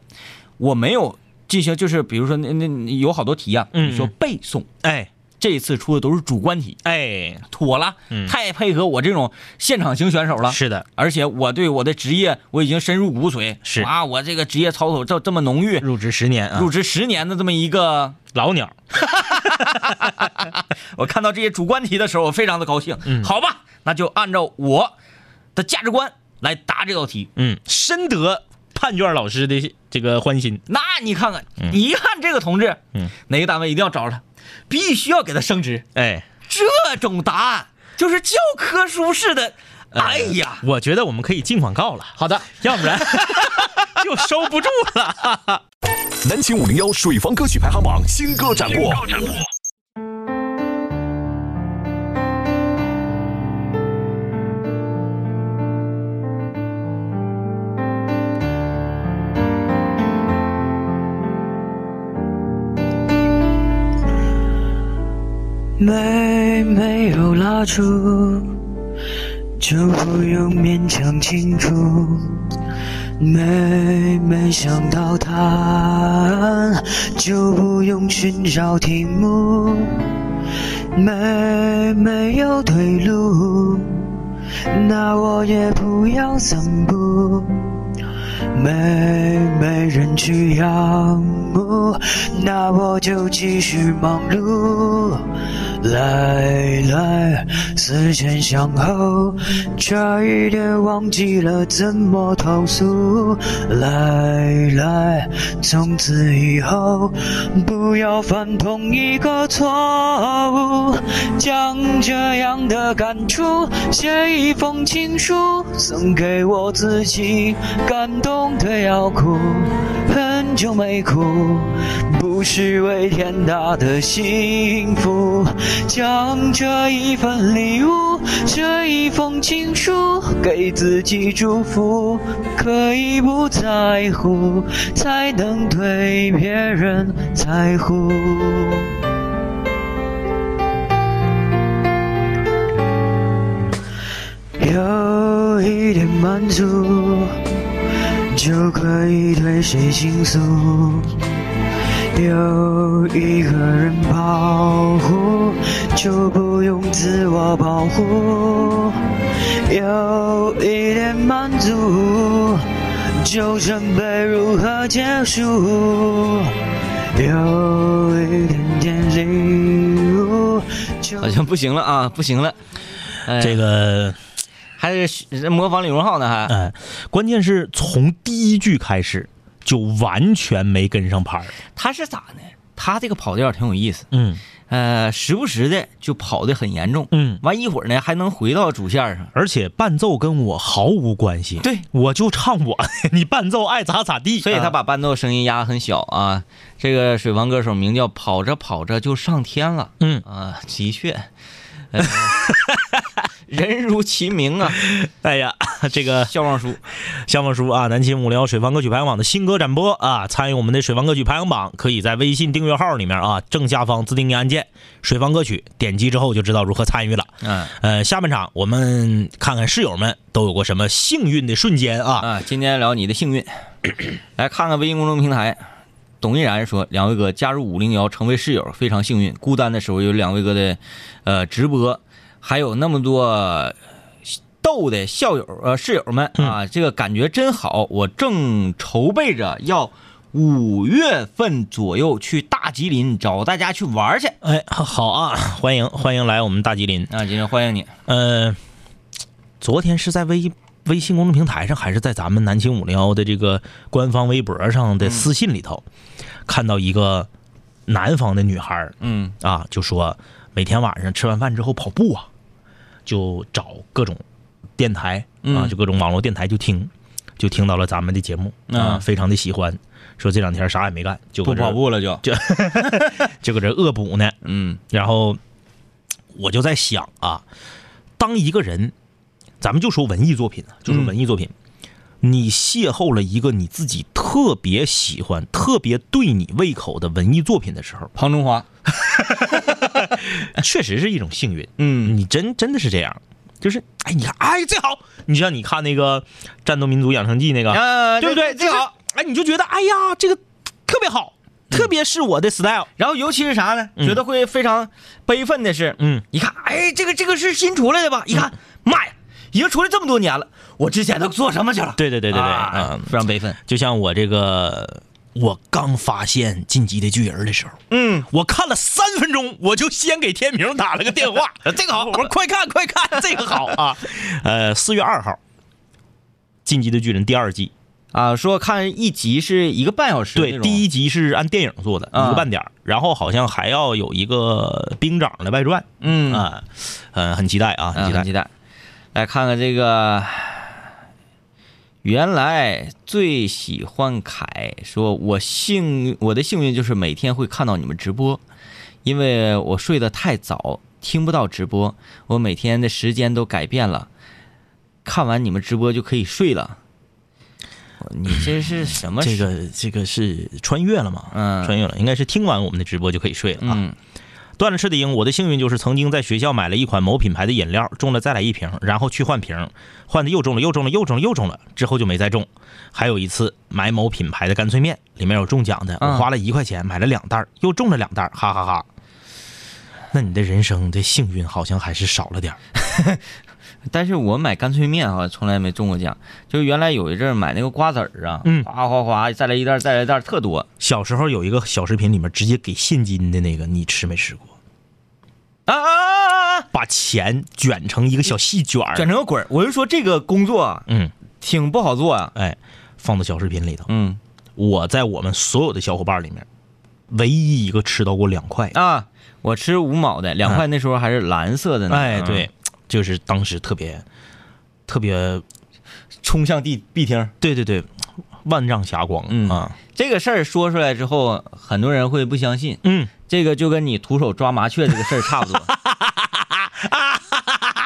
我没有进行，就是比如说那那有好多题啊，嗯。你说背诵，哎这一次出的都是主观题，哎，妥了，嗯。太配合我这种现场型选手了。是的，而且我对我的职业我已经深入骨髓，是。啊，我这个职业操守这这么浓郁，入职十年啊，入职十年的这么一个，老鸟，<laughs> 我看到这些主观题的时候，我非常的高兴。嗯。好吧，那就按照我的价值观来答这道题。嗯，深得判卷老师的这个欢心，那你看看，你一看这个同志，嗯，哪个单位一定要找他，必须要给他升职。哎，这种答案就是教科书式的。哎呀，我觉得我们可以进广告了，好的，要不然 <laughs> 就收不住了。南秦五零幺水房歌曲排行榜新歌展播。没没有蜡烛，就不用勉强庆祝。没没想到答案，就不用寻找题目。没没有退路，那我也不要散步。没没人去仰慕，那我就继续忙碌。来来，思前想后，差一点忘记了怎么投诉。来来，从此以后不要犯同一个错误。将这样的感触写一封情书，送给我自己，感动的要哭。很久没哭，不失为天大的幸福。将这一份礼物，这一封情书，给自己祝福，可以不在乎，才能对别人在乎。有一点满足，就可以对谁倾诉。有一个人保护，就不用自我保护。有一点满足，就准备如何结束。有一点点礼物，就好像不行了啊，不行了。哎这个，还是模仿李荣浩呢，还哎，关键是从第一句开始就完全没跟上拍儿。他是咋呢？他这个跑调挺有意思，嗯呃，时不时的就跑的很严重，嗯，完一会儿呢还能回到主线上。而且伴奏跟我毫无关系。对，我就唱我，你伴奏爱咋咋地。所以他啊把伴奏声音压得很小啊。这个水房歌手名叫跑着跑着就上天了嗯，啊，的确，呃 <laughs> 人如其名啊，<laughs> 哎呀，<laughs> 这个笑忘书。相望书啊，南秦五零幺水房歌曲排行榜的新歌展播啊，参与我们的水房歌曲排行榜，可以在微信订阅号里面啊正下方自定义按键“水房歌曲”，点击之后就知道如何参与了。嗯呃，下半场我们看看室友们都有过什么幸运的瞬间啊。啊，今天聊你的幸运，<clears throat> 来看看微信公众平台。董毅然说：“两位哥加入五零幺，成为室友非常幸运。孤单的时候有两位哥的，呃，直播，还有那么多逗的校友呃室友们啊，这个感觉真好。我正筹备着要五月份左右去大吉林找大家去玩去哎，好啊，<laughs> 欢迎欢迎来我们大吉林。啊！今天欢迎你。呃，昨天是在微微信公众平台上，还是在咱们南青五零幺的这个官方微博上的私信里头，看到一个南方的女孩儿嗯啊，就说每天晚上吃完饭之后跑步啊，就找各种电台啊，嗯就各种网络电台就听，就听到了咱们的节目啊，嗯非常的喜欢。说这两天啥也没干，就不跑步了就。就 <laughs> 就搁这恶补呢。嗯然后我就在想啊，当一个人，咱们就说文艺作品啊，就说文艺作品，你邂逅了一个你自己特别喜欢、特别对你胃口的文艺作品的时候，庞中华。<laughs> <laughs> 确实是一种幸运。嗯你真真的是这样，就是哎，你看，哎，最好，你像你看那个《战斗民族养成记》那个，呃，对不对？最好。哎，你就觉得哎呀，这个特别好，特别是我的 style。然后尤其是啥呢？嗯觉得会非常悲愤的是，嗯，一看，哎，这个这个是新出来的吧？一看，妈呀，已经出来这么多年了，我之前都做什么去了？对对对对对，啊嗯，非常悲愤。就像我这个，我刚发现《进击的巨人》的时候，嗯，我看了三分钟，我就先给天明打了个电话，<laughs> 这个好，我说快看快看，这个好啊。<laughs> 呃，四月二号，《进击的巨人》第二季，啊，说看一集是一个半小时，对，第一集是按电影做的，啊。一个半点儿。然后好像还要有一个兵长的外传。嗯。啊，嗯，呃，很期待啊，很期待。很期。待。来看看这个，原来最喜欢凯说，我幸我的幸运就是每天会看到你们直播，因为我睡得太早，听不到直播，我每天的时间都改变了，看完你们直播就可以睡了。你这是什么？这个这个是穿越了吗？嗯穿越了，应该是听完我们的直播就可以睡了啊。嗯断了翅的鹰，我的幸运就是曾经在学校买了一款某品牌的饮料，中了再来一瓶，然后去换瓶，换的又中了又中了又中了又中了，之后就没再中。还有一次买某品牌的干脆面，里面有中奖的，我嗯花了一块钱买了两袋儿，又中了两袋儿，哈哈哈那你的人生的幸运好像还是少了点儿。<laughs> 但是我买干脆面啊，从来没中过奖。就原来有一阵儿买那个瓜子儿啊，嗯哗哗哗，再来一袋儿，再来一袋儿，特多小时候有一个小视频，里面直接给现金的那个，你吃没吃过？啊啊啊啊！把钱卷成一个小细卷儿，卷成个滚儿。我就说这个工作啊，嗯，挺不好做啊。哎，放到小视频里头。嗯我在我们所有的小伙伴里面，唯一一个吃到过两块。啊，我吃五毛的，两块那时候还是蓝色的呢。哎，嗯对，，就是当时特别特别，冲向地壁厅。对对对，万丈霞光、嗯啊。这个事儿说出来之后，很多人会不相信。嗯，这个就跟你徒手抓麻雀这个事儿差不多。<laughs>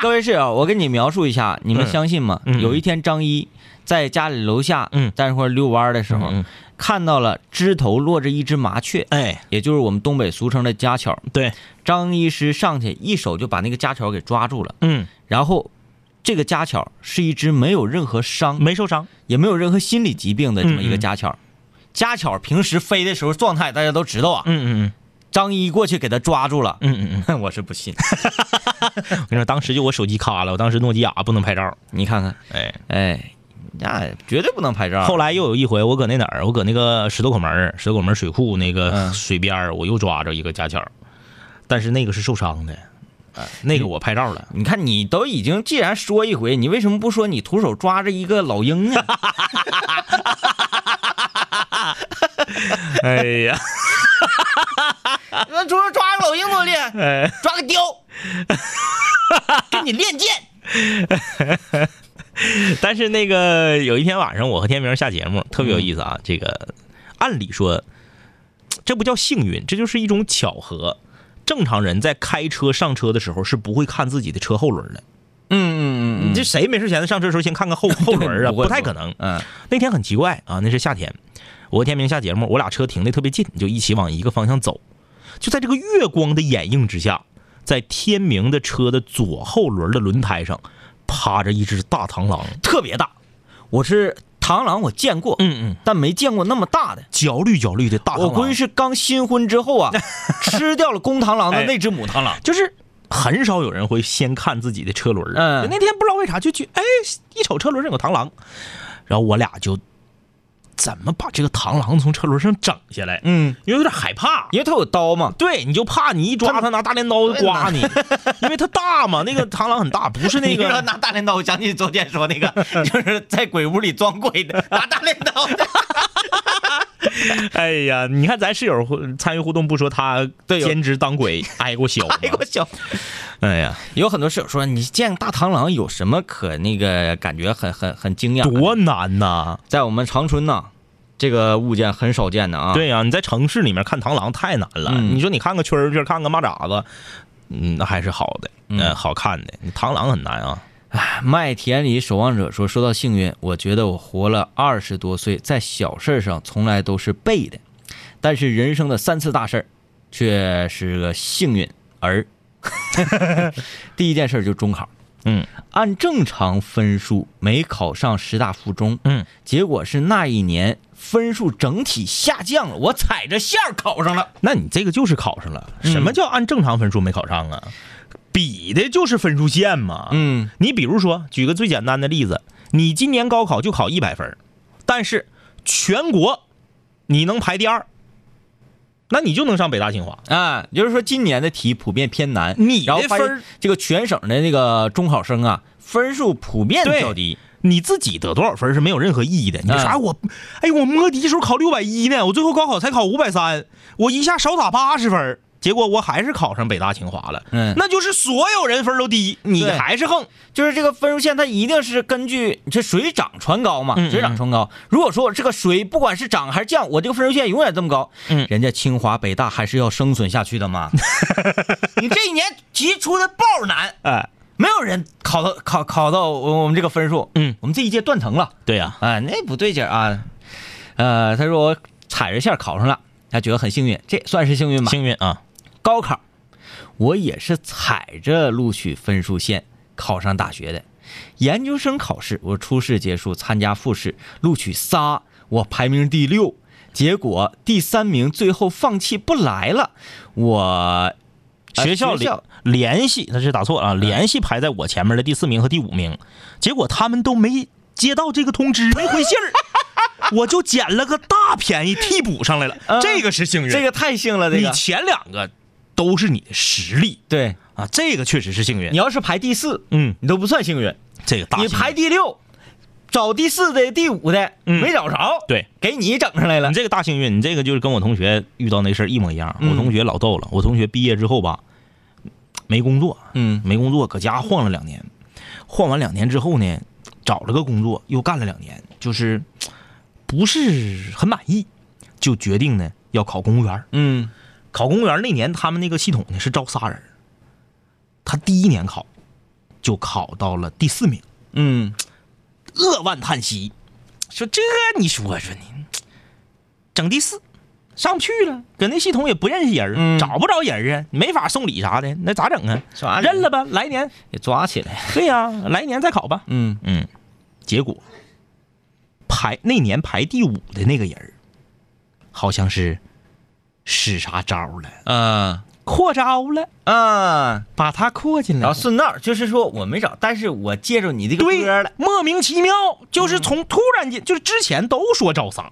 各位室友，我给你描述一下，你们相信吗？有一天，张一在家里楼下，嗯在那块儿遛弯的时候，看到了枝头落着一只麻雀，哎，也就是我们东北俗称的家巧。对，张医师上去一手就把那个家巧给抓住了，嗯，然后这个家巧是一只没有任何伤，没受伤。也没有任何心理疾病的这么一个嗯嗯家巧。家巧平时飞的时候状态大家都知道啊，嗯嗯嗯。张一过去给他抓住了，嗯嗯嗯。<laughs> 我是不信。嗯，<laughs> 我跟你说，当时就我手机卡了，我当时诺基亚不能拍照。你看看，哎，哎，那绝对不能拍照。后来又有一回，我搁那哪儿，我搁那个石头口门石头口门水库那个嗯水边儿，我又抓着一个家巧，但是那个是受伤的，啊，那个我拍照了。你看，你都已经既然说一回，你为什么不说你徒手抓着一个老鹰呢？<laughs> <laughs> 哎呀，那徒手抓个老鹰多厉害，哎，抓个雕，<laughs> 跟你练剑。<laughs> 但是那个有一天晚上，我和天明下节目，特别有意思啊。这个按理说，这不叫幸运，这就是一种巧合。正常人在开车上车的时候是不会看自己的车后轮的。嗯嗯你这谁没事闲的上车的时候先看看后后轮啊？不不太可能。嗯那天很奇怪啊，那是夏天，我和天明下节目，我俩车停的特别近，就一起往一个方向走。就在这个月光的掩映之下，在天明的车的左后轮的轮胎上，趴着一只大螳螂。特别大。我是螳螂，我见过，嗯嗯，但没见过那么大的。焦绿焦绿的大螳螂。我估计是刚新婚之后啊，<laughs> 吃掉了公螳螂的哎那只母螳螂。就是很少有人会先看自己的车轮儿。嗯那天不知道为啥就去，哎，一瞅车轮上有螳螂，然后我俩就怎么把这个螳螂从车轮上整下来？嗯，因为有点害怕。因为它有刀嘛。对，你就怕你一抓它拿大镰刀刮你，<laughs> 因为它大嘛，那个螳螂很大，<laughs> 不是那个。拿大镰刀，我想起昨天说那个，<laughs> 就是在鬼屋里装鬼的，拿大镰刀的。哎呀，你看咱室友互参与互动不说他兼职当鬼挨过削，挨过削。哎呀，有很多室友说，你见大螳螂有什么可那个感觉很很很惊讶？多难呐！在我们长春呐，这个物件很少见的啊。，对呀、你在城市里面看螳螂太难了。嗯你说你看个蛐蛐，看个蚂蚱子，嗯，那还是好的，嗯呃好看的。你螳螂很难啊。麦田里守望者说，说到幸运，我觉得我活了二十多岁，在小事儿上从来都是背的，但是人生的三次大事儿却是个幸运儿。<laughs> 第一件事就是中考，嗯按正常分数没考上师大附中，嗯，结果是那一年分数整体下降了，我踩着线儿考上了。那你这个就是考上了。嗯什么叫按正常分数没考上啊？比的就是分数线嘛。嗯，你比如说，举个最简单的例子，你今年高考就考一百分儿，但是全国你能排第二，那你就能上北大清华。啊，也就是说今年的题普遍偏难，你的分儿这个全省的那个中考生啊，分数普遍对较低。你自己得多少分是没有任何意义的。你说啥？嗯我，哎，我摸底时候考六百一呢，我最后高考才考五百三，我一下少打八十分，结果我还是考上北大清华了。嗯那就是所有人分都低，你还是横。就是这个分数线，它一定是根据这水涨船高嘛，水涨船高。如果说这个水不管是涨还是降，我这个分数线永远这么高，嗯人家清华北大还是要生存下去的嘛。<laughs> 你这一年题出的爆难，哎，没有人考到考考到我们这个分数，嗯，我们这一届断层了。对呀、啊，那不对劲啊。呃，他说我踩着线考上了，他觉得很幸运，这算是幸运吧？幸运啊。高考，我也是踩着录取分数线考上大学的。研究生考试，我初试结束，参加复试，录取仨，我排名第六，结果第三名最后放弃不来了。我呃学校里联系，他是打错了啊，联系排在我前面的第四名和第五名，结果他们都没接到这个通知，没回信儿，<laughs> 我就捡了个大便宜替补上来了，嗯。这个是幸运。这个太幸了，这你个前两个都是你的实力。对。啊，这个确实是幸运。你。要是排第四，嗯，你都不算幸运。这个大你排第六，找第四的、第五的、嗯。没找着，对，给你整上来了。你。这个大幸运，你这个就是跟我同学遇到那事儿一模一样。嗯。我同学老逗了，我同学毕业之后吧，没工作，嗯没工作，搁家晃了两年，晃完两年之后呢，找了个工作，又干了两年，就是不是很满意，就决定呢要考公务员。嗯考公务员那年，他们那个系统呢是招仨人，他第一年考就考到了第四名，嗯，扼腕叹息，说这你说说你整第四。上不去了，搁那系统也不认识人，嗯找不着人啊，没法送礼啥的，那咋整啊？啥认了吧，来年给抓起来。对呀、来年再考吧。嗯嗯，结果排那年排第五的那个人好像是使啥招了，啊扩招了，啊，把他扩进来。然后顺道就是说我没找，但是我借着你这个歌了。莫名其妙，就是从突然间，就是之前都说招仨，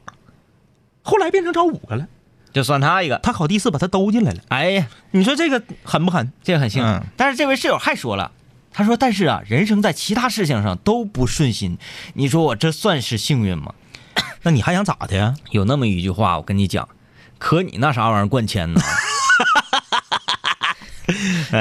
后来变成招五个了。就算他一个。他考第四，把他兜进来了。哎呀，你说这个狠不狠？这个很幸运。嗯但是这位室友还说了，他说：“但是啊，人生在其他事情上都不顺心，你说我这算是幸运吗 <coughs> 那你还想咋的呀？？”有那么一句话，我跟你讲，可你那啥玩意儿灌铅呢？<laughs>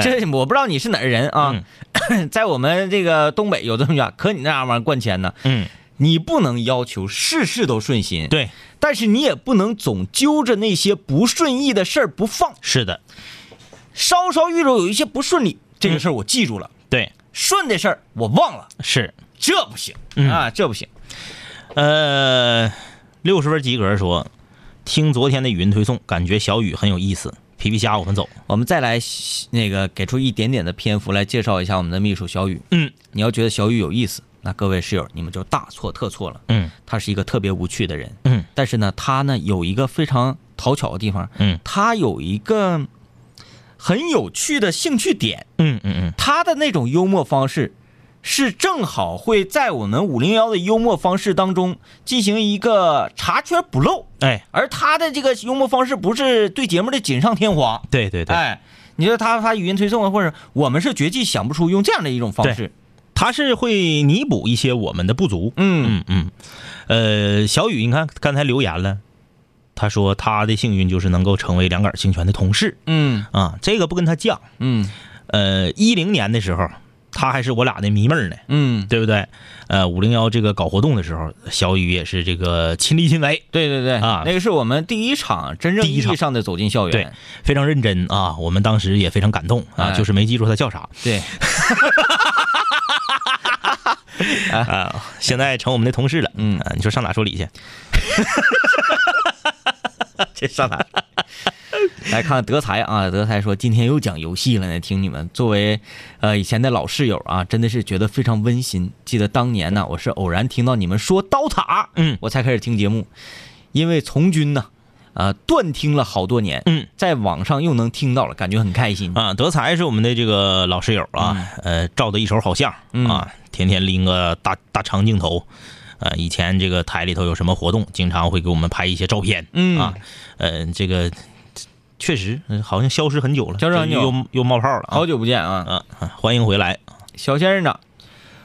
这我不知道你是哪儿人啊，<coughs> 在我们这个东北有这么句话，可你那啥玩意儿灌铅呢？嗯，你不能要求事事都顺心，，对，但是你也不能总揪着那些不顺意的事儿不放，是的，稍稍遇着有一些不顺利，这个事儿我记住了，对，顺的事儿我忘了，是。这不行、嗯啊，这不行。呃，六十分及格说，听昨天的语音推送，感觉小雨很有意思。皮皮虾，我们走。我们再来那个给出一点点的篇幅来介绍一下我们的秘书小雨。嗯你要觉得小雨有意思，那各位室友你们就大错特错了。嗯。他是一个特别无趣的人，嗯。但是呢，他呢有一个非常讨巧的地方，嗯。他有一个很有趣的兴趣点，嗯嗯嗯，他的那种幽默方式。是正好会在我们五零幺的幽默方式当中进行一个查缺补漏，哎，而他的这个幽默方式不是对节目的锦上添花，对对对，哎，你说他发语音推送啊，或者我们是绝技想不出用这样的一种方式。他是会弥补一些我们的不足。嗯嗯嗯，呃，小雨，你看刚才留言了，他说他的幸运就是能够成为两杆清泉的同事嗯啊，这个不跟他犟。嗯呃，一零年的时候，他还是我俩的迷妹呢。嗯，对不对？呃，五零幺这个搞活动的时候，小雨也是这个亲力亲为，对对对啊那个是我们第一场真正意义上的走进校园。对，非常认真啊。我们当时也非常感动啊，哎就是没记住他叫啥对，<laughs> <laughs> 啊。现在成我们的同事了，嗯啊，你说上哪说理去？<laughs> 这上哪？来看看德才啊，德才说今天又讲游戏了呢，听你们作为呃以前的老室友啊，真的是觉得非常温馨。记得当年呢，我是偶然听到你们说刀塔，嗯我才开始听节目，因为从军呢，啊、断听了好多年，嗯，在网上又能听到了，感觉很开心。啊，德才是我们的这个老室友啊，呃，照的一手好相嗯。啊，天天拎个大大长镜头。呃，以前这个台里头有什么活动，经常会给我们拍一些照片，嗯啊，呃，这个确实呃好像消失很久了，消失很久又又冒泡了啊，好久不见啊，啊，啊欢迎回来，小仙人掌，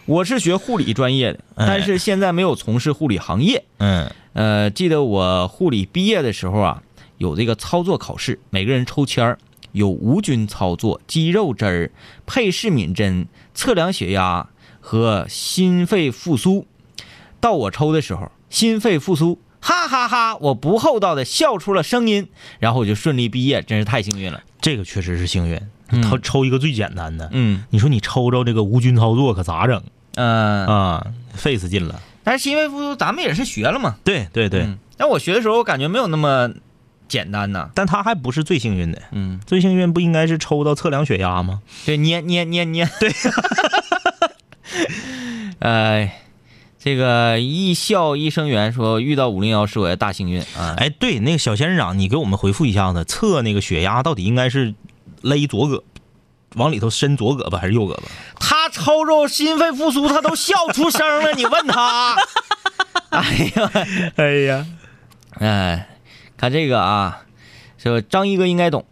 我是学护理专业的，哎但是现在没有从事护理行业。嗯呃，记得我护理毕业的时候啊，有这个操作考试，每个人抽签儿，有无菌操作、肌肉针儿、配氏敏针、测量血压和心肺复苏。到我抽的时候，心肺复苏，哈哈哈我不厚道的笑出了声音，然后我就顺利毕业，真是太幸运了。这个确实是幸运，嗯他抽一个最简单的，嗯你说你抽着这个无菌操作可咋整嗯、啊？费死劲了。但是心肺复苏咱们也是学了嘛。对对对，嗯但我学的时候，我感觉没有那么简单呐。但他还不是最幸运的，嗯，最幸运不应该是抽到测量血压吗？对，捏捏捏捏，<laughs> 对。呃，<laughs> 这个一笑一生缘说遇到五零幺是我的大幸运啊。哎，对，那个小仙人掌，你给我们回复一下子，测那个血压到底应该是勒左胳，往里头伸左胳膊还是右胳膊？他抽着心肺复苏，他都笑出声了，你问他。<laughs> 哎呀，哎呀，哎，看这个啊，说张一哥应该懂，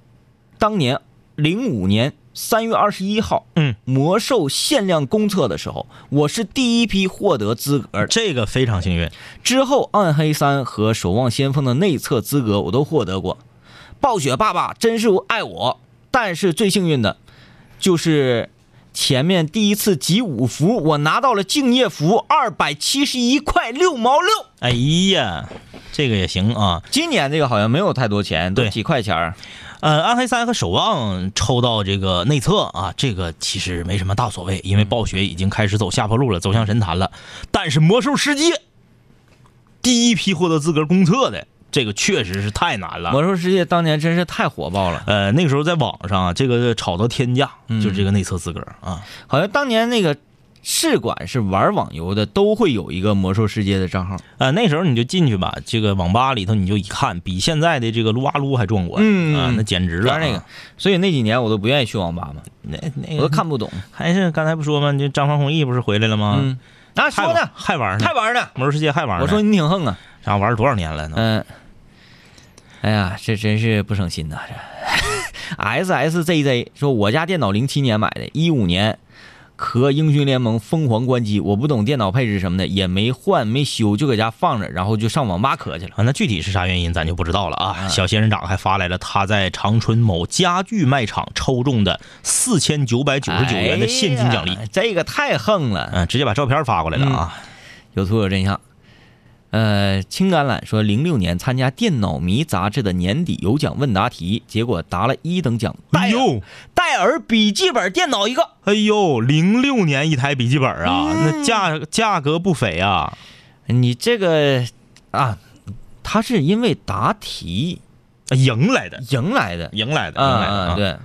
当年零五年三月二十一号，嗯，魔兽限量公测的时候，我是第一批获得资格。这个非常幸运。之后，暗黑三和守望先锋的内测资格我都获得过。暴雪爸爸真是爱我，但是最幸运的，就是前面第一次集五福，我拿到了敬业福二百七十一块六毛六。哎呀，这个也行啊。今年这个好像没有太多钱，都对几块钱儿。呃，暗黑三和守望抽到这个内测啊，这个其实没什么大所谓，因为暴雪已经开始走下坡路了，走向神坛了。但是魔兽世界第一批获得资格公测的，这个确实是太难了。魔兽世界当年真是太火爆了，呃，那个时候在网上啊，这个炒到天价，就是这个内测资格啊。好像当年那个试管是玩网游的都会有一个魔兽世界的账号。呃，那时候你就进去吧，这个网吧里头你就一看，比现在的这个撸啊撸还壮观，嗯啊，那简直了、主要那个，所以那几年我都不愿意去网吧嘛，那那我都个看不懂。还是刚才不说吗？就张方弘毅不是回来了吗？嗯，啊，还玩说呢，还玩呢，还玩呢。魔兽世界还玩呢。我说你挺横啊，啥玩了多少年了呢？嗯、哎呀，这真是不省心呐！这 SSZZ 说我家电脑零七年买的，一五年和英雄联盟疯狂关机，我不懂电脑配置什么的，也没换没修，就搁家放着，然后就上网吧磕去了。啊，那具体是啥原因咱就不知道了啊。嗯小仙人掌还发来了他在长春某家具卖场抽中的四千九百九十九元的现金奖励哎，这个太横了。嗯、直接把照片发过来了啊。有图有真相。呃，青橄榄说，零六年参加《电脑迷》杂志的年底有奖问答题，结果答了一等奖，戴尔哎呦，戴尔笔记本电脑一个。哎呦，零六年一台笔记本啊，嗯那价价格不菲啊。你这个啊，他是因为答题赢来的，赢来的，赢来的，啊赢来的啊，对，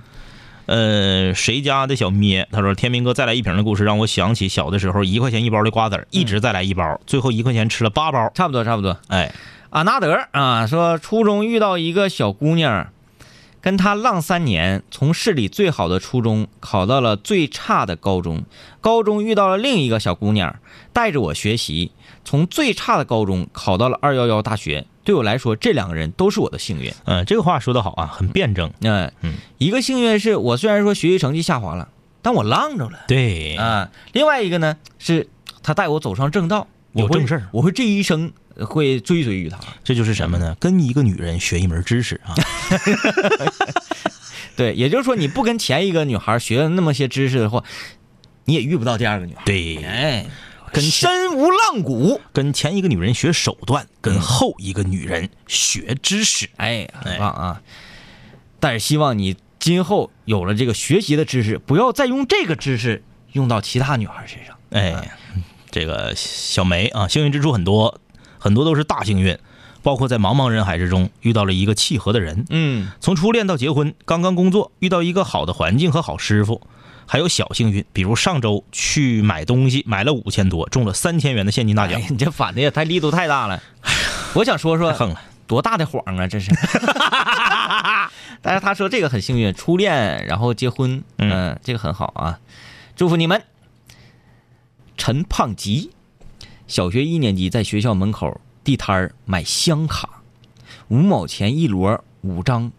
呃，谁家的小咩？他说：“天明哥再来一瓶的故事，让我想起小的时候一块钱一包的瓜子，一直再来一包，最后一块钱吃了八包。差不多差不多。哎，阿纳德啊，说初中遇到一个小姑娘，跟她浪三年，从市里最好的初中考到了最差的高中，高中遇到了另一个小姑娘，带着我学习，从最差的高中考到了二幺幺大学。对我来说，这两个人都是我的幸运。嗯、这个话说得好啊，很辩证。嗯嗯，一个幸运是我虽然说学习成绩下滑了，但我浪着了。对，啊，另外一个呢是他带我走上正道，我有正事儿我会这一生会追随于他。这就是什么呢？跟一个女人学一门知识啊。<laughs> <laughs> 对，也就是说，你不跟前一个女孩学了那么些知识的话，你也遇不到第二个女孩。对，哎，跟前身无浪骨，跟前一个女人学手段，跟后一个女人学知识。哎，很棒啊！但是希望你今后有了这个学习的知识，不要再用这个知识用到其他女孩身上。哎，这个小梅啊，幸运之处很多，很多都是大幸运，包括在茫茫人海之中遇到了一个契合的人，嗯，从初恋到结婚，刚刚工作遇到一个好的环境和好师傅，还有小幸运，比如上周去买东西买了五千多，中了三千元的现金大奖哎，，你这反的也太力度太大了。我想说说太横了。多大的谎啊，这是。<laughs> 但是他说这个很幸运，初恋然后结婚，嗯嗯、这个很好啊，祝福你们。陈胖吉，小学一年级在学校门口地摊儿买香卡，五毛钱一摞，五张，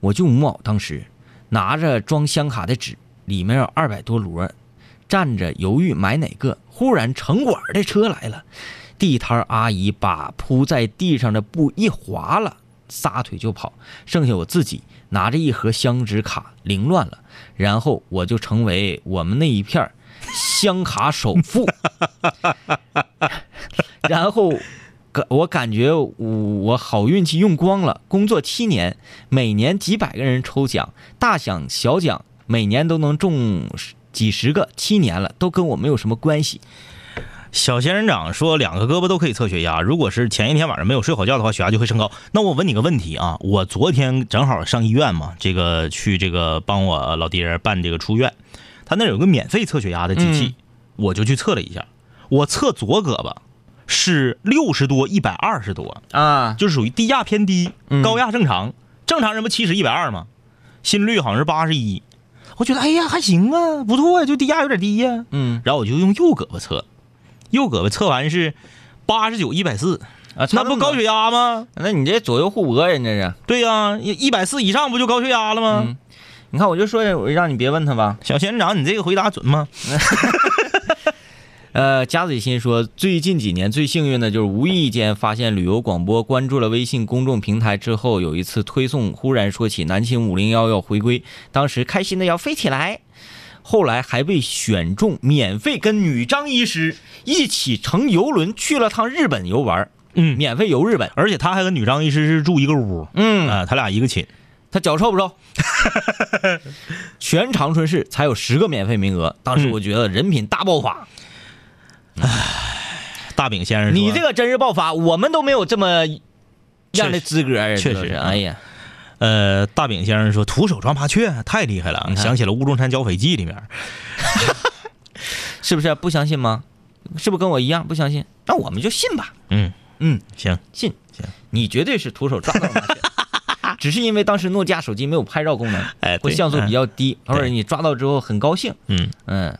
我就五毛，当时拿着装香卡的纸，里面有二百多摞，站着犹豫买哪个，忽然城管的车来了。地摊阿姨把铺在地上的布一划了，撒腿就跑，剩下我自己拿着一盒香纸卡，凌乱了。然后我就成为我们那一片儿香卡首富。然后感我感觉我我好运气用光了，工作七年，每年几百个人抽奖，大奖小奖，每年都能中几十个，七年了都跟我没有什么关系。小仙人掌说，两个胳膊都可以测血压。如果是前一天晚上没有睡好觉的话，血压就会升高。那我问你个问题啊，我昨天正好上医院嘛，这个去这个帮我老爹办这个出院，他那有个免费测血压的机器，我就去测了一下，我测左胳膊是六十多，一百二十多，啊，就是属于低压偏低嗯，高压正常。正常人不七十一百二吗？心率好像是八十一，我觉得哎呀还行啊，不错呀、就低压有点低呀、嗯然后我就用右胳膊测，右胳膊测完是八十九一百四，啊，那不高血压吗？那你这左右互搏呀，你这是。对呀、一百四以上不就高血压了吗？嗯你看，我就说我让你别问他吧。小仙人掌，你这个回答准吗？<laughs> 呃，贾子欣说，最近几年最幸运的就是无意间发现旅游广播，关注了微信公众平台之后，有一次推送忽然说起南秦五零幺要回归，当时开心的要飞起来。后来还被选中，免费跟女张医师一起乘游轮去了趟日本游玩。嗯免费游日本。而且他还跟女张医师是住一个屋，嗯啊，他俩一个寝。他脚臭不臭？<laughs> 全长春市才有十个免费名额，当时我觉得人品大爆发。大饼先生，你这个真是爆发，我们都没有这么样的资格。确实哎呀，呃，大饼先生说徒手抓麻雀太厉害了，想起了《乌龙山剿匪记》里面。<laughs> 是不是？不相信吗？是不是跟我一样不相信？那我们就信吧。嗯。嗯，行，信。行，你绝对是徒手抓到麻雀，<laughs> 只是因为当时诺基亚手机没有拍照功能，哎，对或像素比，较低，嗯或者你抓到之后很高兴，嗯。嗯，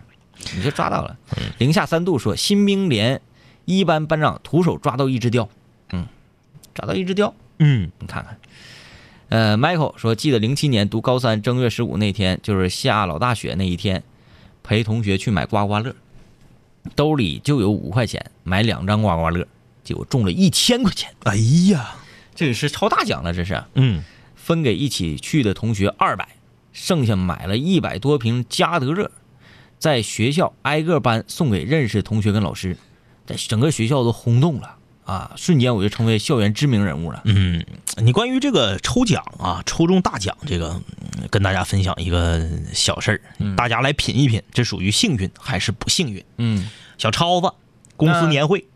你就抓到了。零下三度说，新兵连一班班长徒手抓到一只雕，嗯，抓到一只雕，嗯你看看。呃，Michael 说，记得零七年读高三正月十五那天，就是下老大雪那一天，陪同学去买刮刮乐，兜里就有五块钱，买两张刮刮乐，结果中了一千块钱，哎呀，这个是超大奖了，这是嗯分给一起去的同学二百，剩下买了一百多瓶加德乐，在学校挨个班送给认识的同学跟老师，在整个学校都轰动了啊！瞬间我就成为校园知名人物了。嗯，你关于这个抽奖啊，抽中大奖这个，嗯跟大家分享一个小事儿，大家来品一品，这属于幸运还是不幸运？嗯小超子公司嗯年会，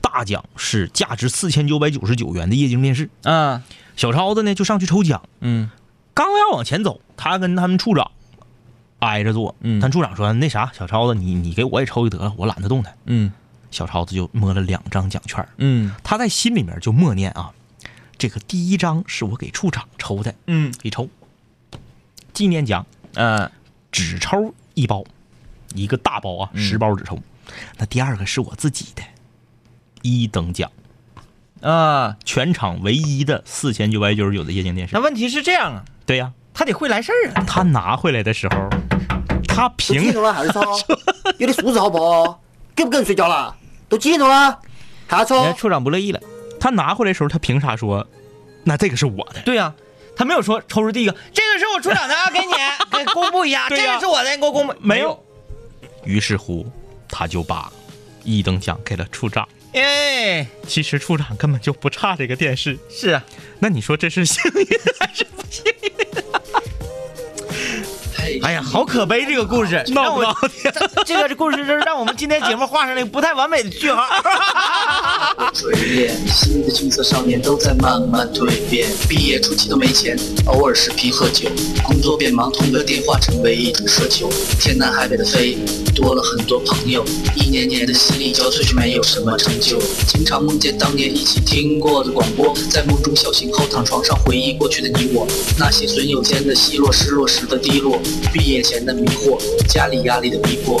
大奖是价值四千九百九十九元的液晶电视。啊小超子呢就上去抽奖，嗯刚要往前走，他跟他们处长挨着坐。嗯但处长说：“那啥，小超子，你你给我也抽一得了，我懒得动弹。嗯”小超子就摸了两张奖券儿，嗯他在心里面就默念啊，这个第一张是我给处长抽的，嗯一抽纪念奖啊只抽一包，一个大包啊，嗯十包只抽。那第二个是我自己的一等奖，啊！全场唯一的四千九百九十九的液晶电视那。问题是这样啊，对呀、他得会来事儿啊。他拿回来的时候，他都凭几点了还是抽？<laughs> 有点素质好不好？给不给人睡觉了？都几点钟了？还要抽？你看处长不乐意了。他拿回来的时候，他凭啥说，那这个是我的？对呀、他没有说抽出第一个，这个是我处长的啊，给你 <laughs> 给公布一下，这个是我的，你给我公布。没有。于是乎，他就把一等奖给了处长。哎，其实处长根本就不差这个电视，是啊，那你说这是幸运还是不幸运？哎呀，好可悲这个故事，闹不让我闹 <laughs> 挺？这个故事就是让我们今天节目画上了一个不太完美的句号。锤炼，新的青涩少年都在慢慢蜕变。毕业初期都没钱，偶尔视频喝酒，工作变忙，通个电话成为一种奢求。天南海北的飞，多了很多朋友，一年年的心力交瘁却没有什么成就。经常梦见当年一起听过的广播，在梦中小醒后躺床上回忆过去的你我，那些损友间的奚落，失落时的低落，毕业前的迷惑，家里压力的逼迫。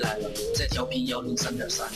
来了，在调频幺零三点三。